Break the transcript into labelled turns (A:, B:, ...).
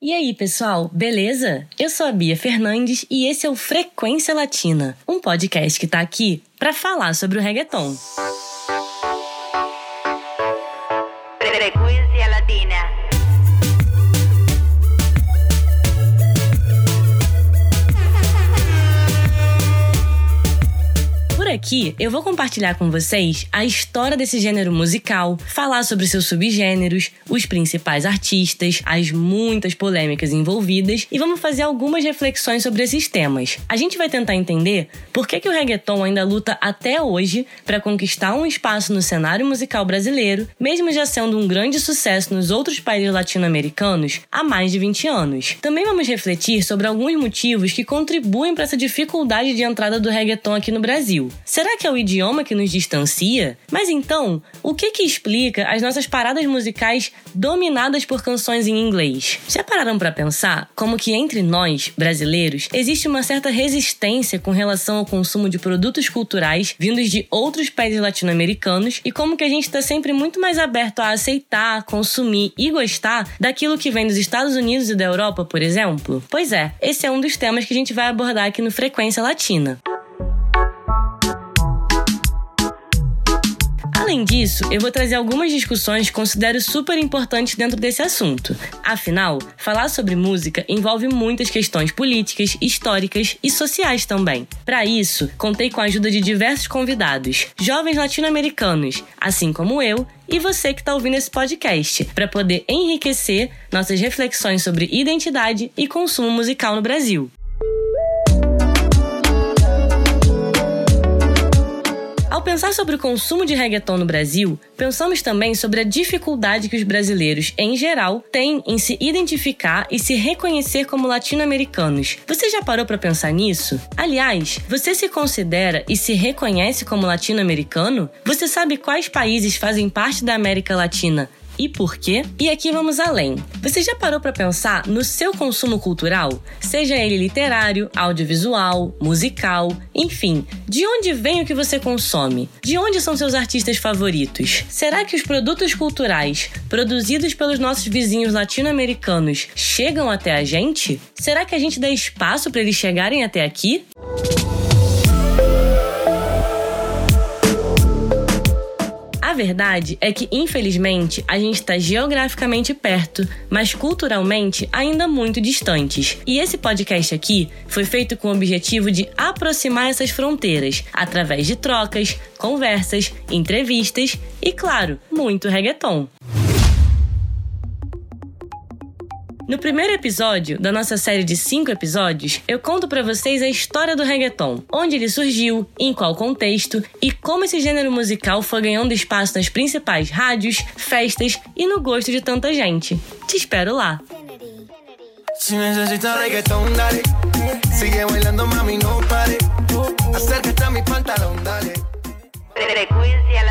A: E aí, pessoal, beleza? Eu sou a Bia Fernandes e esse é o Frequência Latina, um podcast que tá aqui para falar sobre o reggaeton. Aqui, eu vou compartilhar com vocês a história desse gênero musical, falar sobre seus subgêneros, os principais artistas, as muitas polêmicas envolvidas e vamos fazer algumas reflexões sobre esses temas. A gente vai tentar entender por que, que o reggaeton ainda luta até hoje para conquistar um espaço no cenário musical brasileiro, mesmo já sendo um grande sucesso nos outros países latino-americanos há mais de 20 anos. Também vamos refletir sobre alguns motivos que contribuem para essa dificuldade de entrada do reggaeton aqui no Brasil. Será que é o idioma que nos distancia? Mas então, o que que explica as nossas paradas musicais dominadas por canções em inglês? Já pararam para pensar como que entre nós, brasileiros, existe uma certa resistência com relação ao consumo de produtos culturais vindos de outros países latino-americanos e como que a gente está sempre muito mais aberto a aceitar, consumir e gostar daquilo que vem dos Estados Unidos e da Europa, por exemplo? Pois é, esse é um dos temas que a gente vai abordar aqui no Frequência Latina. Além disso, eu vou trazer algumas discussões que considero super importantes dentro desse assunto. Afinal, falar sobre música envolve muitas questões políticas, históricas e sociais também. Para isso, contei com a ajuda de diversos convidados, jovens latino-americanos, assim como eu, e você que está ouvindo esse podcast, para poder enriquecer nossas reflexões sobre identidade e consumo musical no Brasil. Ao pensar sobre o consumo de reggaeton no Brasil, pensamos também sobre a dificuldade que os brasileiros, em geral, têm em se identificar e se reconhecer como latino-americanos. Você já parou para pensar nisso? Aliás, você se considera e se reconhece como latino-americano? Você sabe quais países fazem parte da América Latina e por quê? E aqui vamos além. Você já parou para pensar no seu consumo cultural? Seja ele literário, audiovisual, musical, enfim, de onde vem o que você consome? De onde são seus artistas favoritos? Será que os produtos culturais produzidos pelos nossos vizinhos latino-americanos chegam até a gente? Será que a gente dá espaço para eles chegarem até aqui? Verdade é que, infelizmente, a gente está geograficamente perto, mas culturalmente ainda muito distantes. E esse podcast aqui foi feito com o objetivo de aproximar essas fronteiras através de trocas, conversas, entrevistas e, claro, muito reggaeton. No primeiro episódio da nossa série de cinco episódios, eu conto para vocês a história do reggaeton, onde ele surgiu, em qual contexto e como esse gênero musical foi ganhando espaço nas principais rádios, festas e no gosto de tanta gente. Te espero lá! Si necesitas reggaetón, dale. Sigue bailando, mami, no pare. Acércate a mi pantalón, dale.
B: Frecuencia